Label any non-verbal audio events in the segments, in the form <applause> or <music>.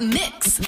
Mix.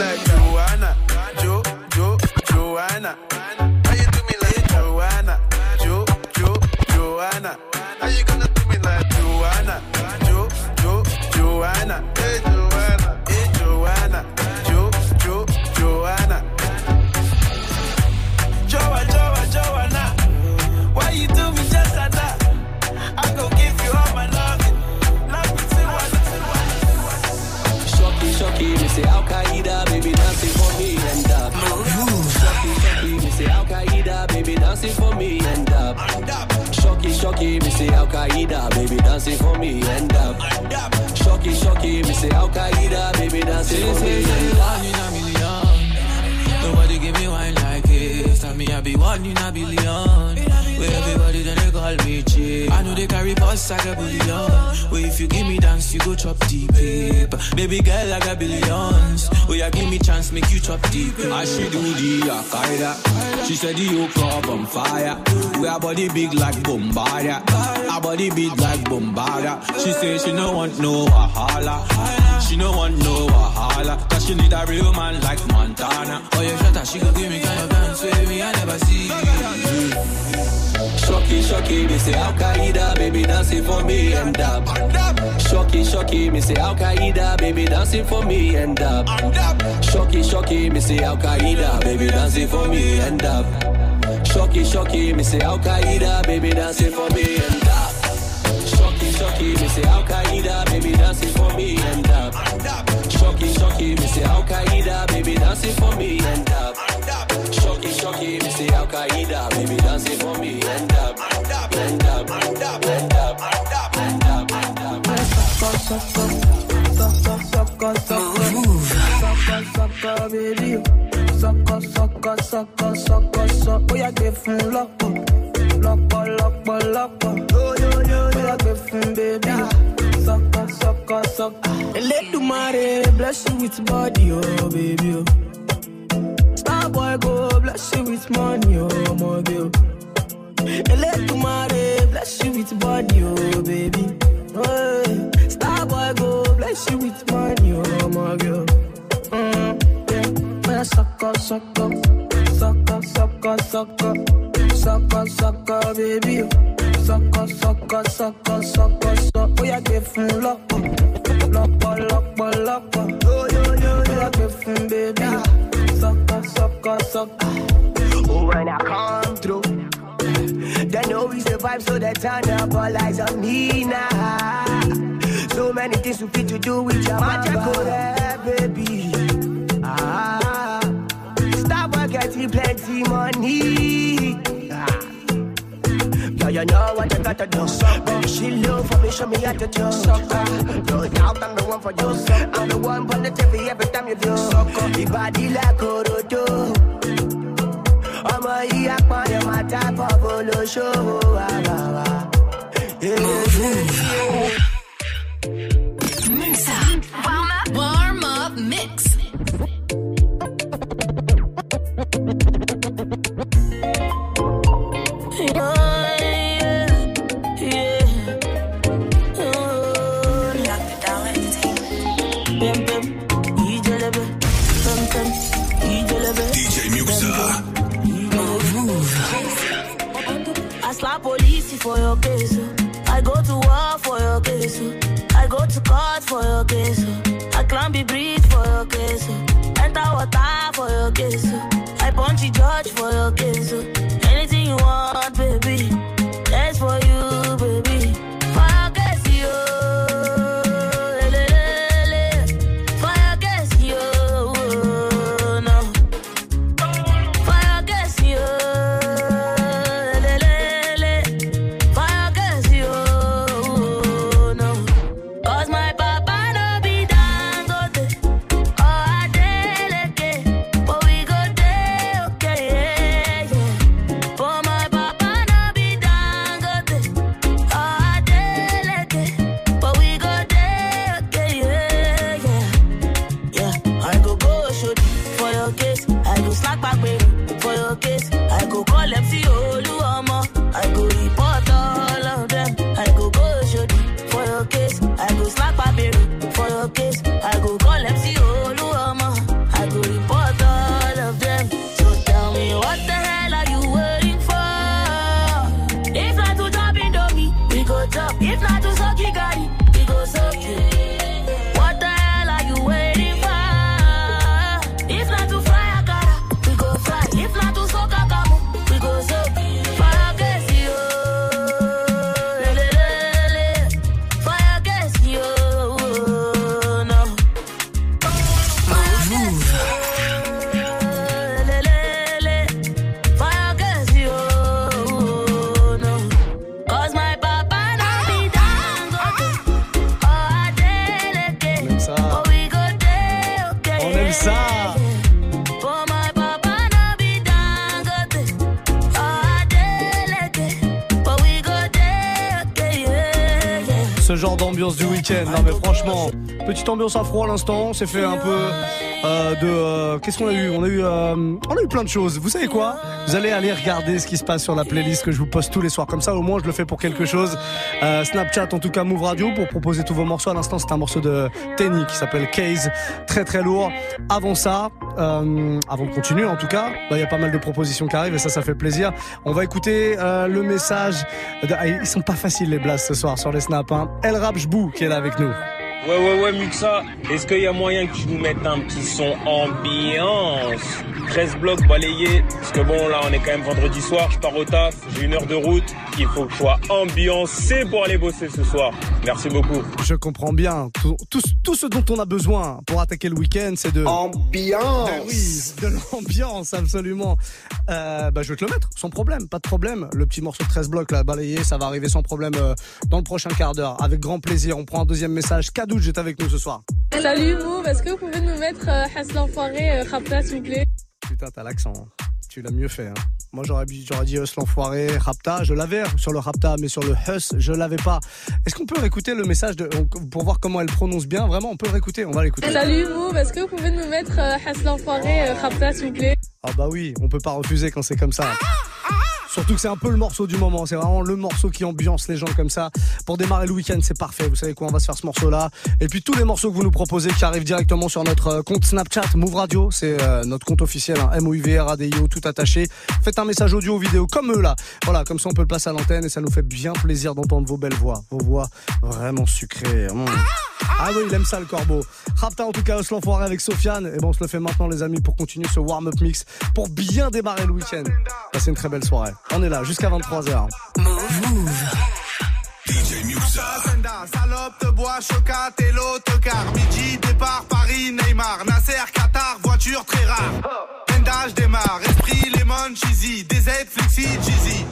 let go. Say Al Qaeda, baby dancing for me and up. Shocky, shocky, me say Al Qaeda, baby dancing for me and up. Shocky, shocky, me say Al Qaeda, baby dancing for me and up. Shocky, shocky, me say Al Qaeda, baby dancing for me and up. Shocky, shocky, me say Al Qaeda, baby dancing for me and up. Shocky, shocky, me say Al Qaeda, baby dancing for me and up. With body oh, baby Star boy go bless you with money, oh my girl. Mm, yeah. When I suck up, suck up, suck up, suck up, suck up, suck up, suck up, baby. Suck up, suck up, suck up, suck up, suck up. Oh yeah, give him luck, oh. luck, oh, luck, oh, luck. Yo yo yo, oh yeah, give him baby. Suck up, suck up, suck up. Oh, when I come through. They know we survive, so they turn up all eyes on me now. So many things we fit to do with your magic, baby. Ah, stop getting plenty money. Ah. Yeah, you know what you gotta do. Baby, she low for me, show me how to do. Ah, no doubt I'm the one for you. I'm the one on the TV every time you do. Your body like Orodo. ọmọ yìí apọ̀yọ̀ máa dábọ̀ bó ló ṣòwò for your case. I go to war for your case. I go to court for your case. I climb the bridge for your case. Enter water for your case. I punch the judge for your case. Petite ambiance afro à l'instant. On s'est fait un peu euh, de. euh, Qu'est-ce qu'on a eu? On a eu, euh, on a eu plein de choses. Vous savez quoi? Vous allez aller regarder ce qui se passe sur la playlist que je vous poste tous les soirs. Comme ça, au moins, je le fais pour quelque chose. Snapchat, en tout cas, Move Radio pour proposer tous vos morceaux. À l'instant, c'est un morceau de Tenny qui s'appelle Case, très très lourd. Avant ça, avant de continuer, en tout cas, bah, il y a pas mal de propositions qui arrivent et ça, ça fait plaisir. On va écouter le message. De... Ah, ils sont pas faciles les blasts ce soir sur les snaps. Hein. El Rap Jbou qui est là avec nous. Ouais, ouais, ouais, Muxa, est-ce qu'il y a moyen que tu nous mettes un petit son ambiance? 13 blocs balayés, parce que bon, là, on est quand même vendredi soir, je pars au taf, j'ai une heure de route, il faut que je sois ambiancé pour aller bosser ce soir. Merci beaucoup. Je comprends bien. Tout, tout, tout ce dont on a besoin pour attaquer le week-end, c'est de... Ambiance. Ben oui, de l'ambiance, absolument. Euh, bah, je vais te le mettre, sans problème, pas de problème. Le petit morceau de 13 blocs, là, balayé, ça va arriver sans problème euh, dans le prochain quart d'heure. Avec grand plaisir. On prend un deuxième message. Kadouj est avec nous ce soir. Salut Move, est-ce que vous pouvez nous mettre euh, Hass l'enfoiré, euh, Rapta s'il vous plaît? Putain, t'as l'accent. hein. Tu l'as mieux fait. Hein. Moi, j'aurais dit, j'aurais dit Hus l'enfoiré, Rapta. Je l'avais sur le Rapta, mais sur le Hus, je l'avais pas. Est-ce qu'on peut réécouter le message de, pour voir comment elle prononce bien? Vraiment, on peut réécouter. On va l'écouter. Salut Move, est-ce que vous pouvez nous mettre euh, Hass l'enfoiré, euh, Rapta s'il vous plaît? Ah bah oui, on peut pas refuser quand c'est comme ça. Surtout que c'est un peu le morceau du moment, c'est vraiment le morceau qui ambiance les gens comme ça. Pour démarrer le week-end, c'est parfait. Vous savez quoi, on va se faire ce morceau-là. Et puis tous les morceaux que vous nous proposez qui arrivent directement sur notre euh, compte Snapchat, Move Radio, c'est euh, notre compte officiel, hein, M-O-U-V-R-A-D-I-O, tout attaché. Faites un message audio ou vidéo comme eux là. Voilà, comme ça on peut le passer à l'antenne et ça nous fait bien plaisir d'entendre vos belles voix. Vos voix vraiment sucrées. Mmh. Ah oui, il aime ça le corbeau. Rapta en tout cas, se l'enfoiré avec Sofiane. Et bon, on se le fait maintenant les amis pour continuer ce warm-up mix pour bien démarrer le week-end. Passez une très belle soirée. On est là jusqu'à 23h. DJ Muxa. Senda, salope de bois, chocat et l'autocar. Midi, départ, Paris, Neymar. Nasser, Qatar, voiture très rare. Pendage démarre, esprit, lemon, cheesy. DZ, flexi, cheesy.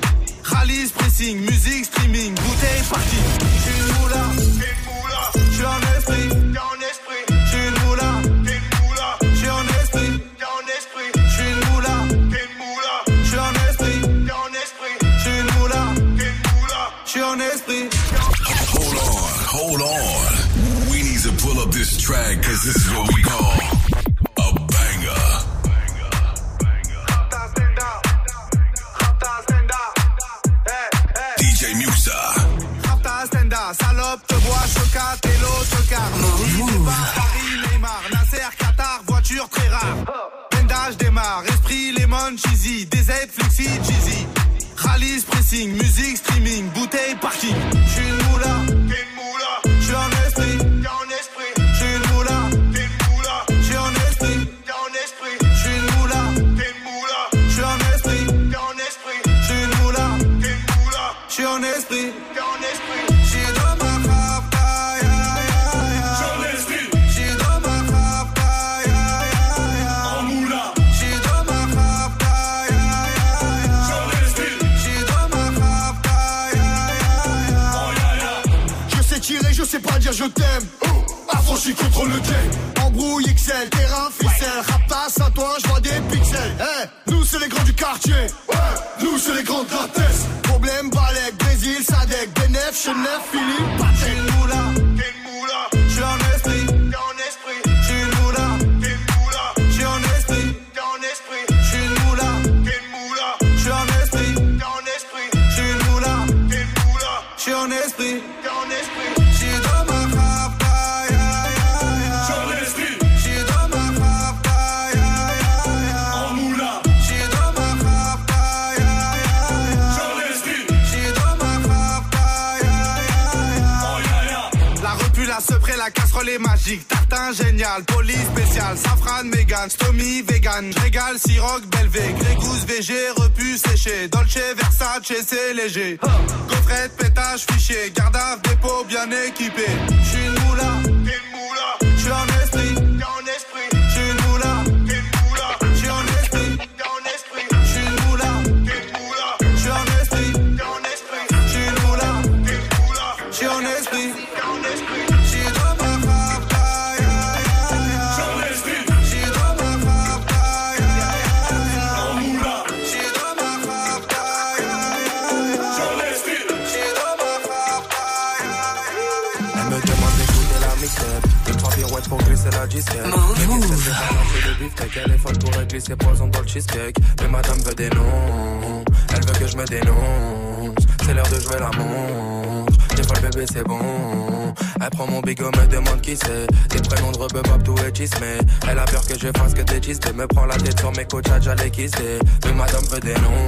Rallye, pressing, musique, streaming. Bouteille, party. J'suis une moula, j'suis en esprit, en esprit. Hold on, hold on. We need to pull up this track, cause this is what we call. salope, te vois chocat et l'autre car Paris, Paris, Neymar, Nasser, Qatar, voiture très rare. Benda, démarre, esprit, lemon, cheesy, DZ, flexi, cheesy. Analyse, pressing, musique, streaming, bouteille, parking. Je suis une moula, cheesecake. Mais madame veut des noms, elle veut que je me dénonce. C'est l'heure de jouer la montre. Des fois le bébé c'est bon. Elle prend mon bigot, me demande qui c'est. Des prénoms de rebeu, tout et chismé. Elle a peur que je fasse que des chistes. Me prend la tête sur mes coachs, j'allais kisser. Mais madame veut des noms,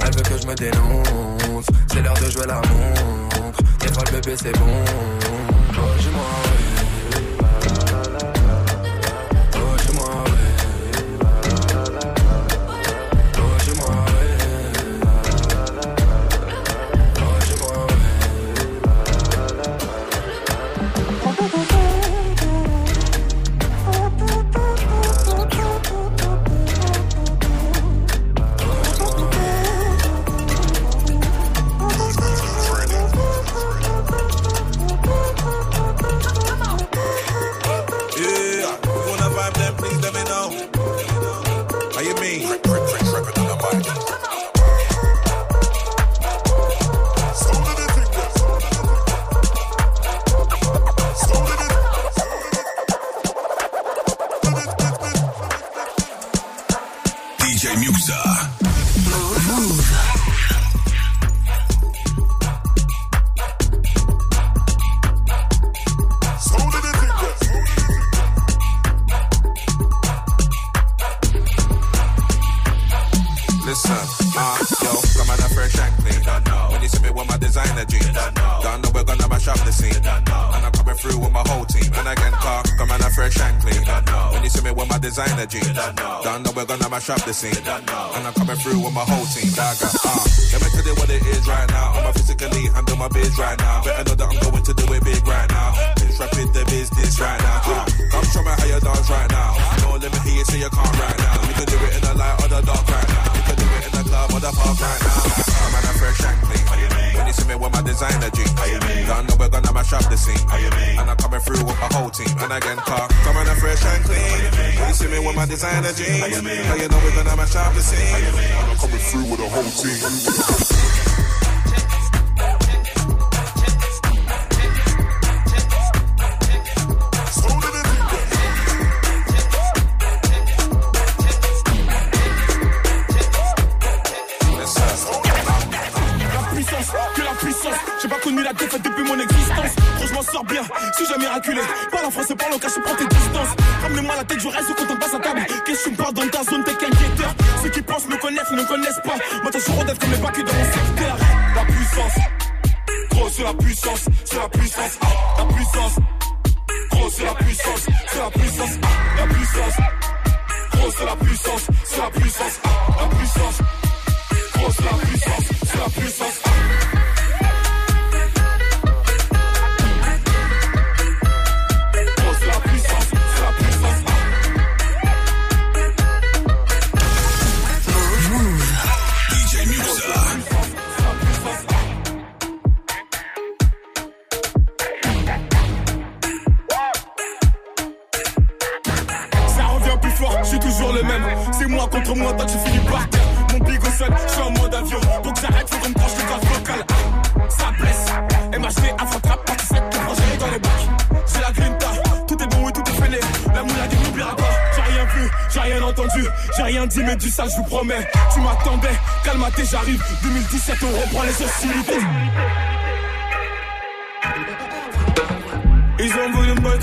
elle veut que je me dénonce. C'est l'heure de jouer la montre. Des fois le bébé c'est bon. seen. Bacs dans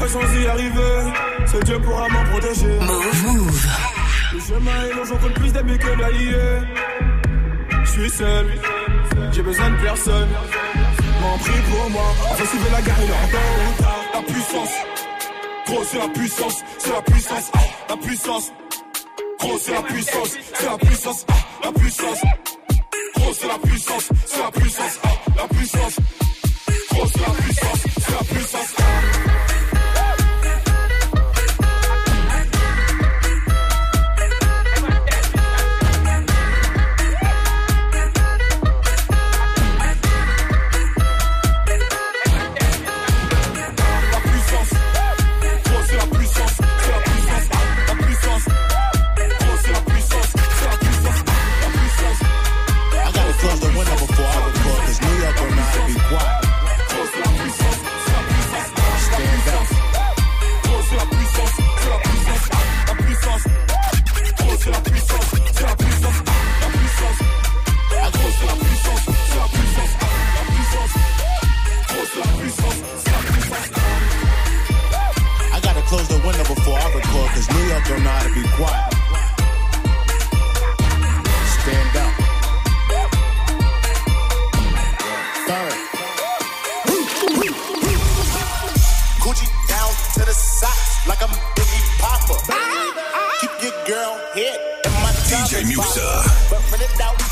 sans y arriver. C'est Dieu pourra m'en protéger. Le chemin est long, j'en compte plus d'amis que d'alliés. Je suis seul, j'ai besoin de personne. M'en prie pour moi, on va sauver la ou tard. La puissance, gros, c'est la puissance, c'est la puissance, ah, la puissance. Gros, c'est la puissance, c'est la puissance, ah, la puissance. Gros, c'est la puissance, c'est la puissance, ah, la puissance. Gros, c'est la puissance, c'est la puissance.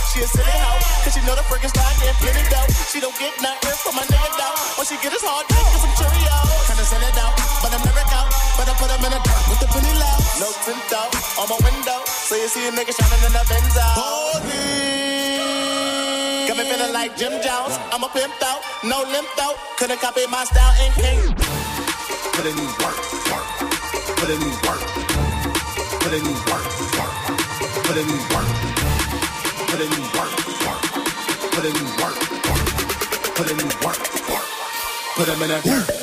She a silly hoe. Cause she know the freaking style get plenty dough. She don't get nothing from my nigga dough. When she get his hard dick and some Cheerios. Kinda send it out, but I'm never out. But I put him in a dark with the penny low. No tint out on my window. So you see a nigga shining in the Benzo. Holy. Got me feeling like Jim Jones. I'm a pimp out, no limp out. Couldn't copy my style and king. Put in work, work. Put in work. Put in work, work. Put in work. Put in work, work. Put in work, work. Put in work, work. Put them in a dirt.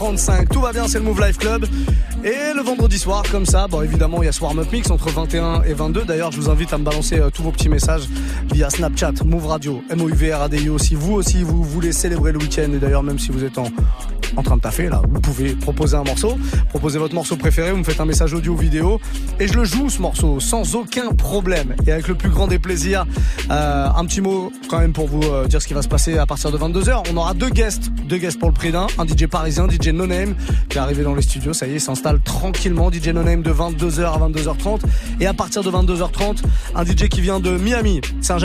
21-35. Tout va bien, c'est le Move Life Club. Et le vendredi soir, comme ça, bon évidemment, il y a Swarm Up Mix entre 21 et 22. D'ailleurs, je vous invite à me balancer euh, tous vos petits messages Snapchat, Move Radio, m o u v r a d i o. Si vous aussi, vous voulez célébrer le week-end, et d'ailleurs, même si vous êtes en, en train de taffer, là, vous pouvez proposer un morceau, proposer votre morceau préféré, vous me faites un message audio vidéo, et je le joue ce morceau sans aucun problème. Et avec le plus grand des plaisirs, euh, un petit mot quand même pour vous euh, dire ce qui va se passer à partir de 22h. On aura deux guests, deux guests pour le prix d'un, un DJ parisien, DJ No Name, qui est arrivé dans les studios, ça y est, s'installe tranquillement, DJ No Name de 22h à 22h30, et à partir de 22h30, un DJ qui vient de Miami, un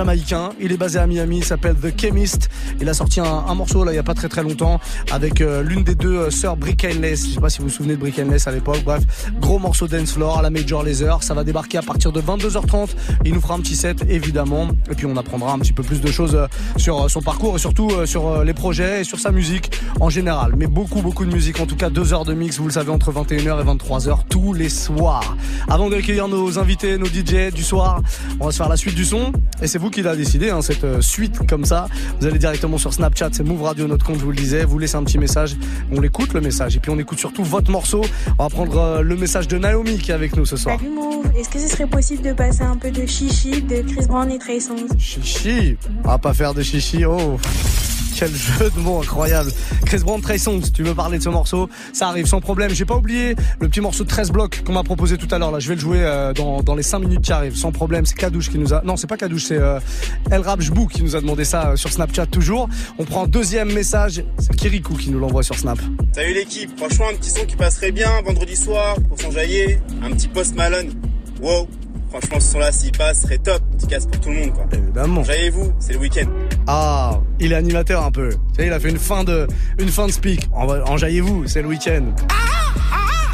Il est basé à Miami, il s'appelle The Chemist, il a sorti un, morceau là il y a pas très très longtemps avec euh, l'une des deux euh, sœurs Brick je sais pas si vous vous souvenez de Brick à l'époque, bref, gros morceau dance floor à la Major Laser, ça va débarquer à partir de 22h30, il nous fera un petit set évidemment, et puis on apprendra un petit peu plus de choses euh, sur son parcours et surtout sur les projets et sur sa musique en général, mais beaucoup beaucoup de musique, en tout cas deux heures de mix, vous le savez, entre 21h et 23h tous les soirs. Avant d'accueillir nos invités, nos DJ du soir, on va se faire la suite du son, et c'est vous qui l'a décidé, hein, cette suite comme ça, vous allez directement sur Snapchat, c'est Move Radio, notre compte, je vous le disais, vous laissez un petit message, on l'écoute le message, et puis on écoute surtout votre morceau, on va prendre euh, le message de Naomi qui est avec nous ce soir. Salut Move, est-ce que ce serait possible de passer un peu de chichi de Chris Brown et Trey Songz? Chichi? On va pas faire de chichi, oh quel <laughs> jeu de mots incroyable. Chris Brown, Trey Songz, tu veux parler de ce morceau Ça arrive sans problème. J'ai pas oublié le petit morceau de 13 blocs qu'on m'a proposé tout à l'heure. Là, je vais le jouer euh, dans, dans, les 5 minutes qui arrivent, sans problème. C'est Kadouche qui nous a. Non, c'est pas Kadouche, c'est euh, El Rabjbou qui nous a demandé ça euh, sur Snapchat toujours. On prend un deuxième message. C'est Kirikou qui nous l'envoie sur Snap. Salut l'équipe. Franchement, un petit son qui passerait bien vendredi soir pour s'enjailler. Un petit post Malone. Wow. Franchement, ce son-là, s'il passe, serait top. Petit casse pour tout le monde, quoi. Évidemment. Enjaillez-vous, c'est le week-end. Ah, il est animateur un peu. Il a fait une fin de, une fin de speak. Enjaillez-vous, c'est le week-end.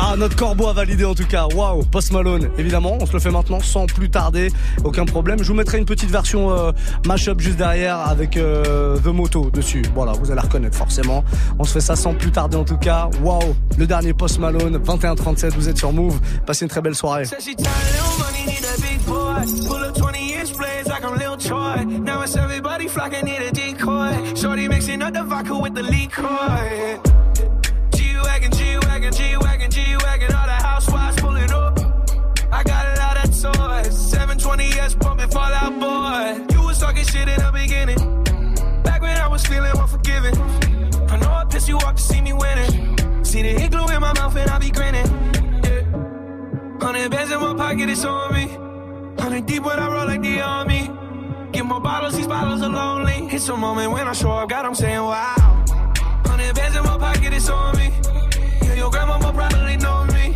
Ah, notre corbeau a validé en tout cas. Waouh, Post Malone, évidemment. On se le fait maintenant sans plus tarder. Aucun problème. Je vous mettrai une petite version euh, mashup juste derrière avec euh, The Moto dessus. Voilà, vous allez reconnaître forcément. On se fait ça sans plus tarder en tout cas. Waouh, le dernier Post Malone, 21-37. Vous êtes sur Move. Passez une très belle soirée. Now it's everybody flocking in a decoy. Shorty mixing up the vodka with the liquor. G-Wagon, G-Wagon, G-Wagon, G-Wagon. All the housewives pulling up. I got a lot of toys. 720S pumping Fallout Boy. You was talking shit in the beginning. Back when I was feeling unforgiving. I know I pissed you off to see me winning. See the hit glue in my mouth and I be grinning. Yeah. Hundred bands in my pocket, it's on me. Hundred deep when I roll like the army. Get more bottles, these bottles are lonely. It's a moment when I show up, God, I'm saying wow. Hundred bands in my pocket, it's on me. Yeah, your grandma probably know me.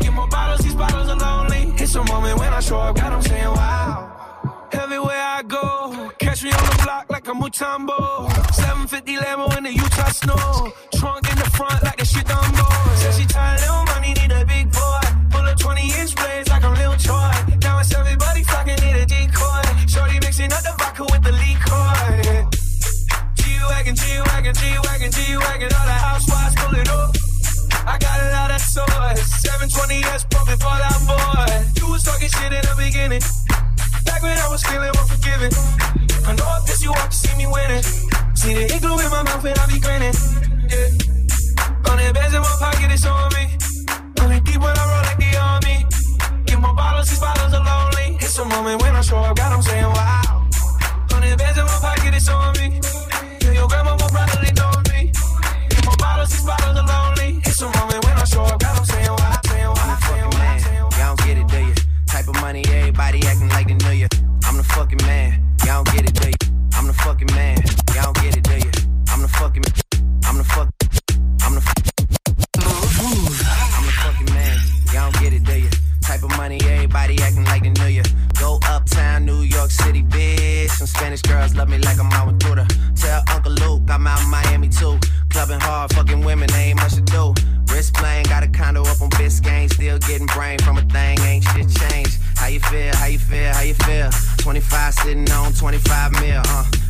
Get more bottles, these bottles are lonely. It's a moment when I show up, God, I'm saying wow. Everywhere I go, catch me on the block like a Mutombo. 750 Lambo in the Utah snow. Trunk in the front like the shit Dumbo. G-Wagon. All the housewives pulling up. I got a lot of toys. 720S pumping Fallout Boy. You was talking shit in the beginning. Back when I was feeling unforgiving. I know I pissed you off to see me winning. See the igloo in my mouth and I be grinning. Yeah. Hundred bands in my pocket, it's on me. Hundred deep when I roll like the army. Get more bottles, these bottles are lonely. It's a moment when I show up, God, I'm saying wow. Hundred bands in my pocket, it's on me. Yeah, your grandma will I'm saying wow, saying. Y'all don't get it, do you? Type of money, everybody acting like they. I'm the fucking man. Y'all don't get it, do you? I'm the fucking man. Y'all don't get it, do you? I'm the fucking. I'm the fuck. I'm the. Move. I'm the fucking man. Y'all don't get it, do you? Type of money, everybody acting like they. Go uptown, New York City, bitch. Some Spanish girls love me like I'm out with. Tell Uncle Luke I'm out in Miami too. Clubbing hard, fucking women, ain't much to do. Wrist playing, got a condo up on Biscayne. Still getting brain from a thing, ain't shit changed. How you feel, how you feel, how you feel? 25 sitting on 25 mil, uh.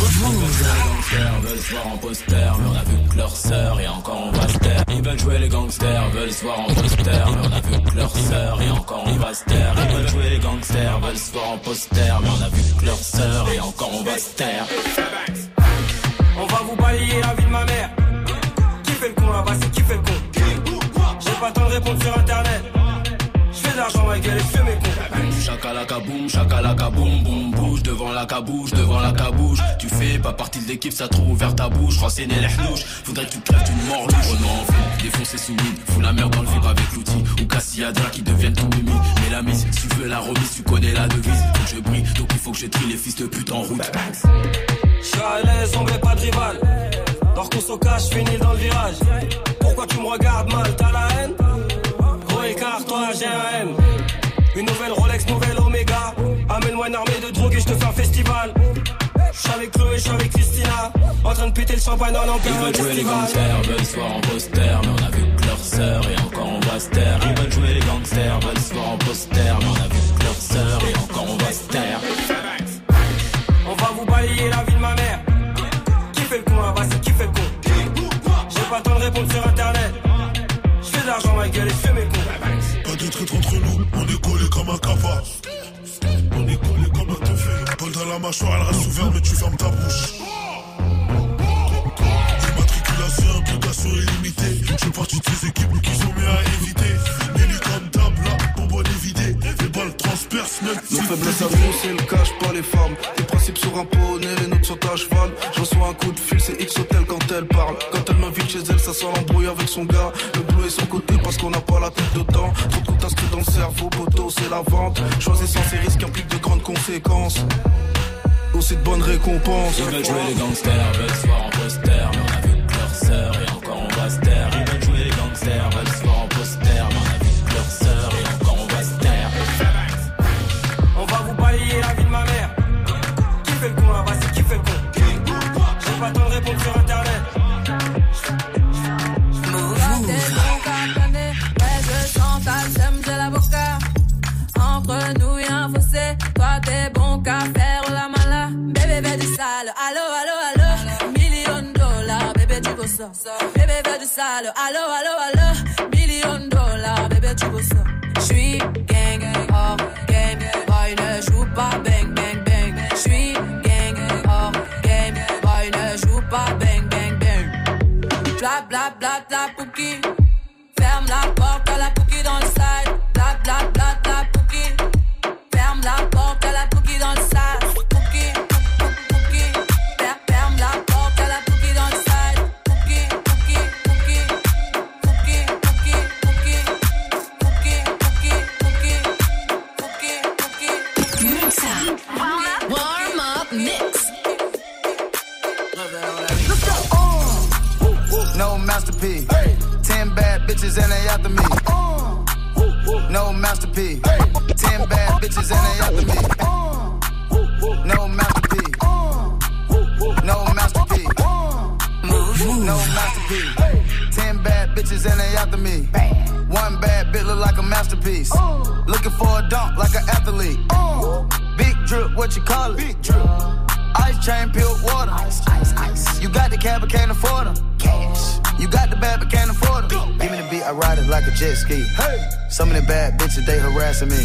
Les gangsters veulent se voir en poster, mais on a vu que leur sœur et encore on va se taire. Ils veulent jouer les gangsters, veulent se voir en poster, mais on a vu que leur sœur et encore on va se taire. Ils veulent jouer les gangsters, veulent se voir en poster, mais on a vu que leur sœur et encore on va se taire. On va vous balayer la vie de ma mère. Qui fait le con là-bas, c'est qui fait le con J'ai pas le temps de répondre sur internet. L'argent, ma gueule, mes cons. Chakalaka boum, chakalaka boum, boum, bouge devant la cabouche, devant la cabouche. Tu fais pas partie de l'équipe, ça trouve ouvert ta bouche. Renseigner les hnouches, faudrait que tu crèves d'une mort louche. Oh non, fou, défoncer sous mine, fous la merde dans le vib avec l'outil. Ou Cassiadra qui deviennent ton mimi. Mais la mise, si tu veux la remise, tu connais la devise. Faut que je brille, donc il faut que je trie les fils de pute en route. Je suis à l'aise, on met pas de rival. Dors qu'on au cache, finis dans le virage. Pourquoi tu me regardes mal, t'as la haine? Gros écart, toi. Une nouvelle Rolex, nouvelle Omega. Amène-moi une armée de drogue et je te fais un festival. Je suis avec Chloé, je suis avec Christina. En train de péter le champagne dans Ils l'enfer veulent jouer les gangsters, veulent se voir en poster, mais on a vu que leur sœur et encore on va se taire. Ils veulent jouer les gangsters, veulent se voir en poster, mais on a vu que leur sœur et encore on va se taire. On va vous balayer la vie de ma mère. Qui fait le con là-bas, c'est qui fait le con? J'ai pas le temps de répondre sur internet. Traître entre nous, on est collé comme un capa. On est collé comme un toffé. Paul dans la mâchoire, elle reste ouverte, mais tu fermes ta bouche. Immatriculation, implication illimitée. Je fais partie de ces équipes qui sont mieux à éviter. Table, là, bonbonne évidée. Les balles transpercent même. Nos faiblesses à nous, c'est le cash, pas les femmes. Tes principes sur un poney, les nôtres sont à cheval. Je reçois un coup de fil, c'est X quand elle parle. Quand elle m'invite chez elle, ça sent l'embrouille avec son gars. Le boulot est son côté parce qu'on n'a pas la tête de temps. Trop de coups inscrits dans le cerveau, poteau, c'est la vente. Choisissant ces risques implique de grandes conséquences. Aussi de bonnes récompenses. Ils veulent jouer les gangsters, veulent se voir en poster, mais on a vu que leur sœur et encore on va se taire. Ils veulent jouer les gangsters, One bad look like a masterpiece. Looking for a dunk like an athlete. Big drip, what you call it? Big drip. Ice chain, pure water. Ice, ice, ice. You got the cab, but can't afford them. Cash. You got the bad, but can't afford them. Give me the beat, I ride it like a jet ski. Some of the bad bitches, they harassing me.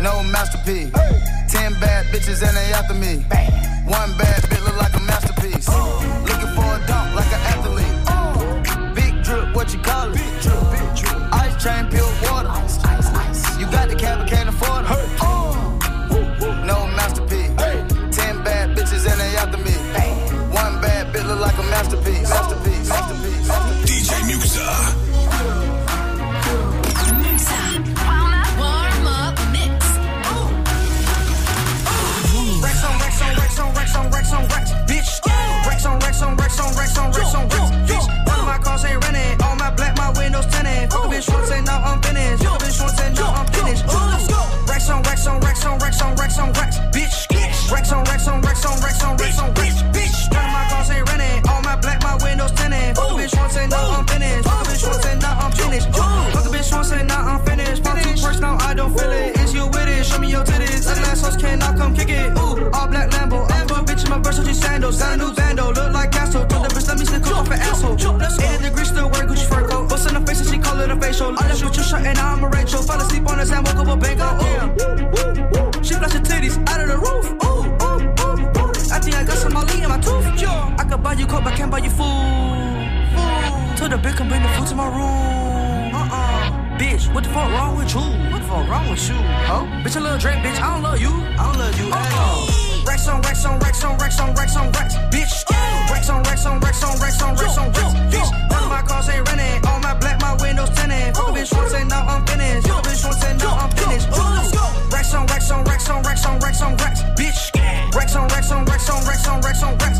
No masterpiece. Ten bad bitches and they after me. One bad bitch look like a masterpiece. Looking for a dunk like an athlete. Big drip, what you call it? Ice chain, pure water. You got the cab, can't afford it. No masterpiece. Ten bad bitches and they after me. One bad bitch look like a masterpiece. Masterpiece. Masterpiece. DJ Muxa. racks on racks on racks, bitch. Racks on racks on racks on racks on racks on racks. Wrong with you? Huh? Bitch, a little drink, bitch. I don't love you. I don't love you at all. Rex on Rex on Rex on Rex on Rex on Rex, bitch. Rex on Rex on Rex on Rex on Rex on Rex, bitch. None of my cars ain't renting. All my black, my windows tinted. Fuck a bitch once and now I'm finished. Fuck a bitch once and now I'm finished. Rex on Rex on Rex on Rex on Rex on Rex, bitch. Rex on Rex on Rex on Rex on Rex on Rex,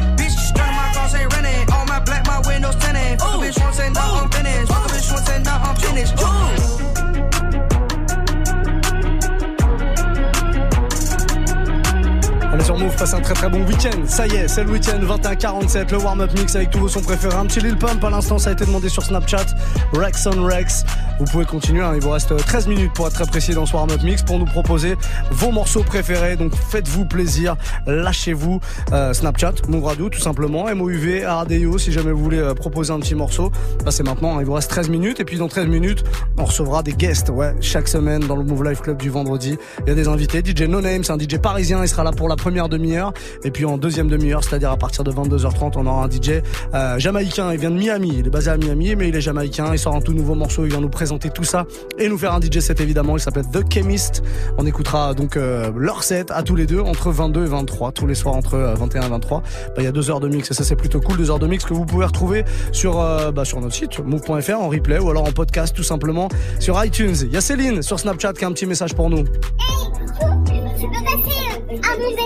passe un très très bon week-end. Ça y est, c'est le week-end 21-47, le warm-up mix avec tous vos sons préférés. Un petit Lil Pump à l'instant, ça a été demandé sur Snapchat. Rex on Rex. Vous pouvez continuer, hein, il vous reste 13 minutes pour être très précis dans ce warm-up mix pour nous proposer vos morceaux préférés. Donc faites-vous plaisir, lâchez-vous. Euh, Snapchat, Move Radio tout simplement, MOUV, RADIO si jamais vous voulez euh, proposer un petit morceau. Bah, c'est maintenant, hein, il vous reste 13 minutes et puis dans 13 minutes, on recevra des guests, ouais, chaque semaine dans le Move Life Club du vendredi. Il y a des invités, DJ No Name, c'est un DJ parisien, il sera là pour la première demi-heure et puis en deuxième demi-heure, c'est-à-dire à partir de 22h30, on aura un DJ euh, jamaïcain, il vient de Miami, il est basé à Miami mais il est jamaïcain, il sort un tout nouveau morceau, il vient nous présenter tout ça et nous faire un DJ set évidemment, il s'appelle The Chemist. On écoutera donc euh, leur set à tous les deux entre 22 et 23, tous les soirs entre euh, 21 et 23. Bah, il y a deux heures de mix et ça c'est plutôt cool, deux heures de mix que vous pouvez retrouver sur euh, bah, sur notre site move.fr en replay ou alors en podcast tout simplement sur iTunes. Il y a Céline sur Snapchat qui a un petit message pour nous. Tu peux passer un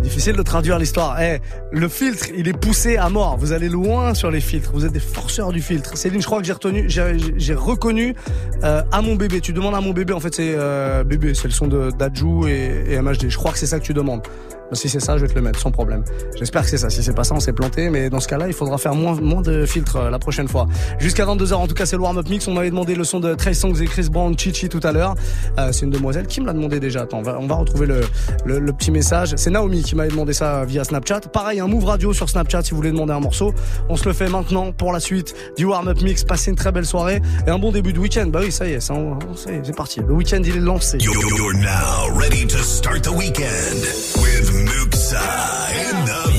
difficile de traduire l'histoire. Eh, le filtre, il est poussé à mort. Vous allez loin sur les filtres. Vous êtes des forceurs du filtre. Céline, je crois que j'ai retenu, j'ai, reconnu euh, à mon bébé. Tu demandes à mon bébé. En fait, c'est euh, bébé. C'est le son de d'Adju et, et MHD. Je crois que c'est ça que tu demandes. Si c'est ça, je vais te le mettre sans problème. J'espère que c'est ça. Si c'est pas ça, on s'est planté. Mais dans ce cas-là, il faudra faire moins, moins de filtres euh, la prochaine fois. Jusqu'à 22h, en tout cas, c'est le warm-up mix. On m'avait demandé le son de Trey Songs et Chris Brown, Chichi tout à l'heure. Euh, c'est une demoiselle qui me l'a demandé déjà. Attends, on va, on va retrouver le, le, le petit message. C'est Naomi qui m'avait demandé ça via Snapchat. Pareil, un move radio sur Snapchat si vous voulez demander un morceau. On se le fait maintenant pour la suite du warm-up mix. Passez une très belle soirée et un bon début de week-end. Bah oui, ça y est, ça, on- c'est parti. Le week-end, il est lancé. Muxa in the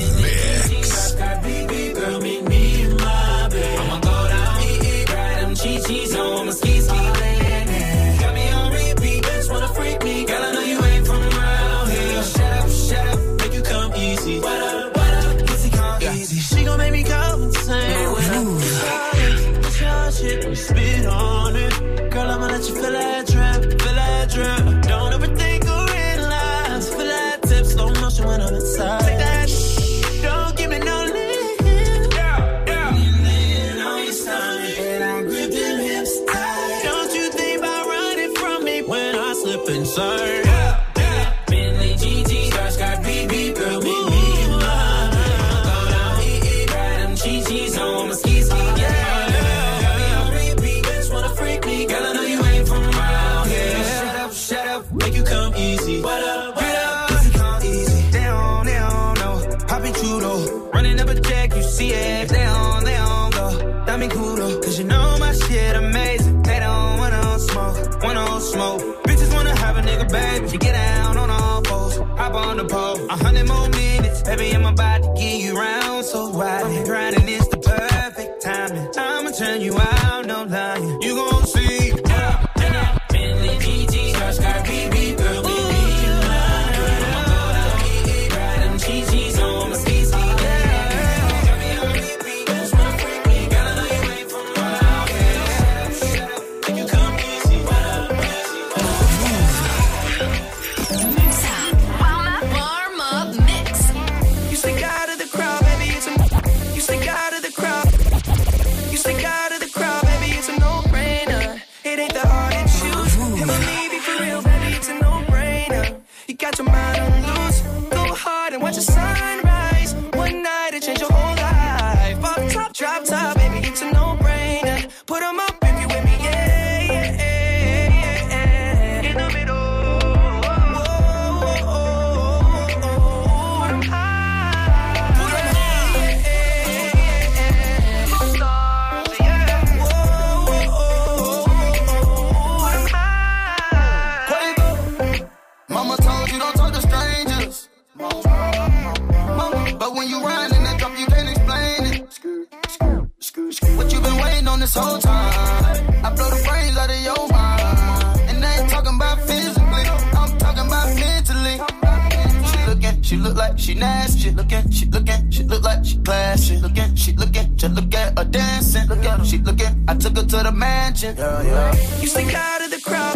crowd,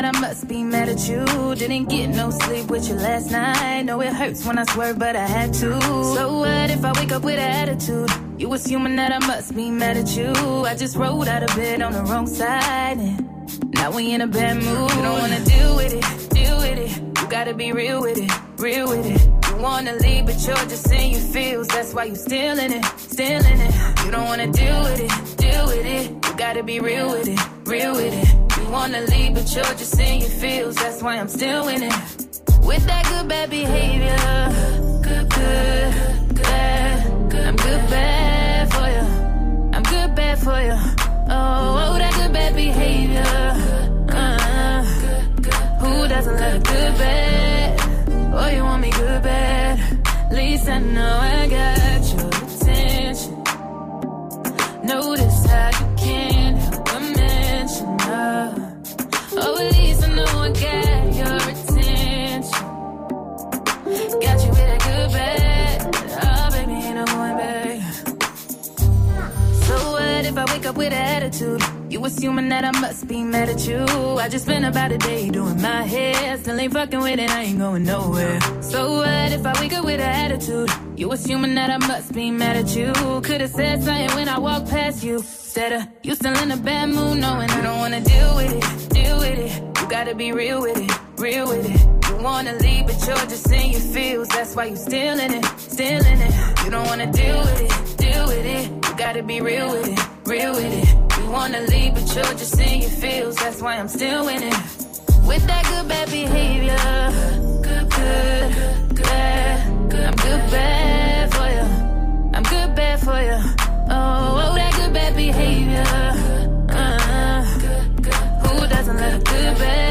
that I must be mad at you. Didn't get no sleep with you last night. Know it hurts when I swerve, but I had to. So what if I wake up with an attitude? You assuming that I must be mad at you. I just rolled out of bed on the wrong side. And now we in a bad mood. You don't wanna deal with it, deal with it. You gotta be real with it, real with it. You wanna leave, but you're just in your feels. That's why you still in it, still in it. You don't wanna deal with it, deal with it. You gotta be real with it, real with it. Wanna leave, but you're just in your feels. That's why I'm still in it. With that good bad behavior, good, good, good, bad. I'm good bad for you. I'm good bad for you. Oh, oh that good bad behavior. Uh, who doesn't love good bad? Oh, you want me good bad? At least I know I got your attention. Notice with attitude? You assuming that I must be mad at you. I just spent about a day doing my hair. Still ain't fucking with it, I ain't going nowhere. So what if I wake up with attitude? You assuming that I must be mad at you. Could've said something when I walked past you. Instead of uh, you still in a bad mood, knowing I don't wanna deal with it, deal with it. You gotta be real with it, real with it. You wanna leave, but you're just in your feels. That's why you still in it, still in it. You don't wanna deal with it, deal with it. You gotta be real with it, real with it. You wanna leave, but you're just in your feels. That's why I'm still in it. With that good bad behavior, good, good, good bad. I'm good bad for you. I'm good bad for you. Oh, oh that good bad behavior. Uh, who doesn't love a good bad?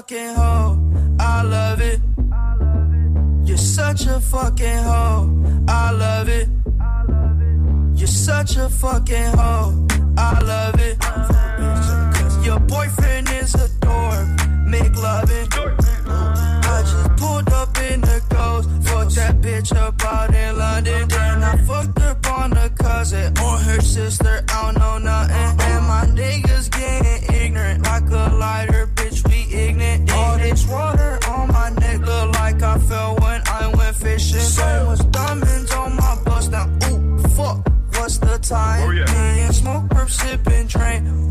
fucking hoe. I love it. You're such a fucking hoe. I love it. You're such a fucking hoe. I love it. Cause your boyfriend is a dork. Make love it. I just pulled up in the ghost. Fucked that bitch up out in London. Then I fucked up on a cousin or her sister. I don't outside. Where we at? Me and train.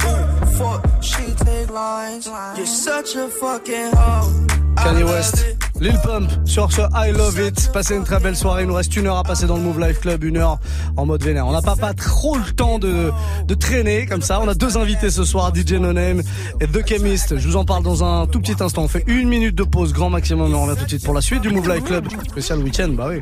Fuck, she lines. You're such a fucking hoe. Kanye West. Lil Pump sur ce I Love It. Passez une très belle soirée. Il nous reste une heure à passer dans le Move Life Club, une heure en mode vénère. On n'a pas, pas trop le temps de, de traîner comme ça. On a deux invités ce soir, DJ No et The Chemist. Je vous en parle dans un tout petit instant. On fait une minute de pause, grand maximum. On revient tout de suite pour la suite du Move Life Club. Spécial week-end, bah oui.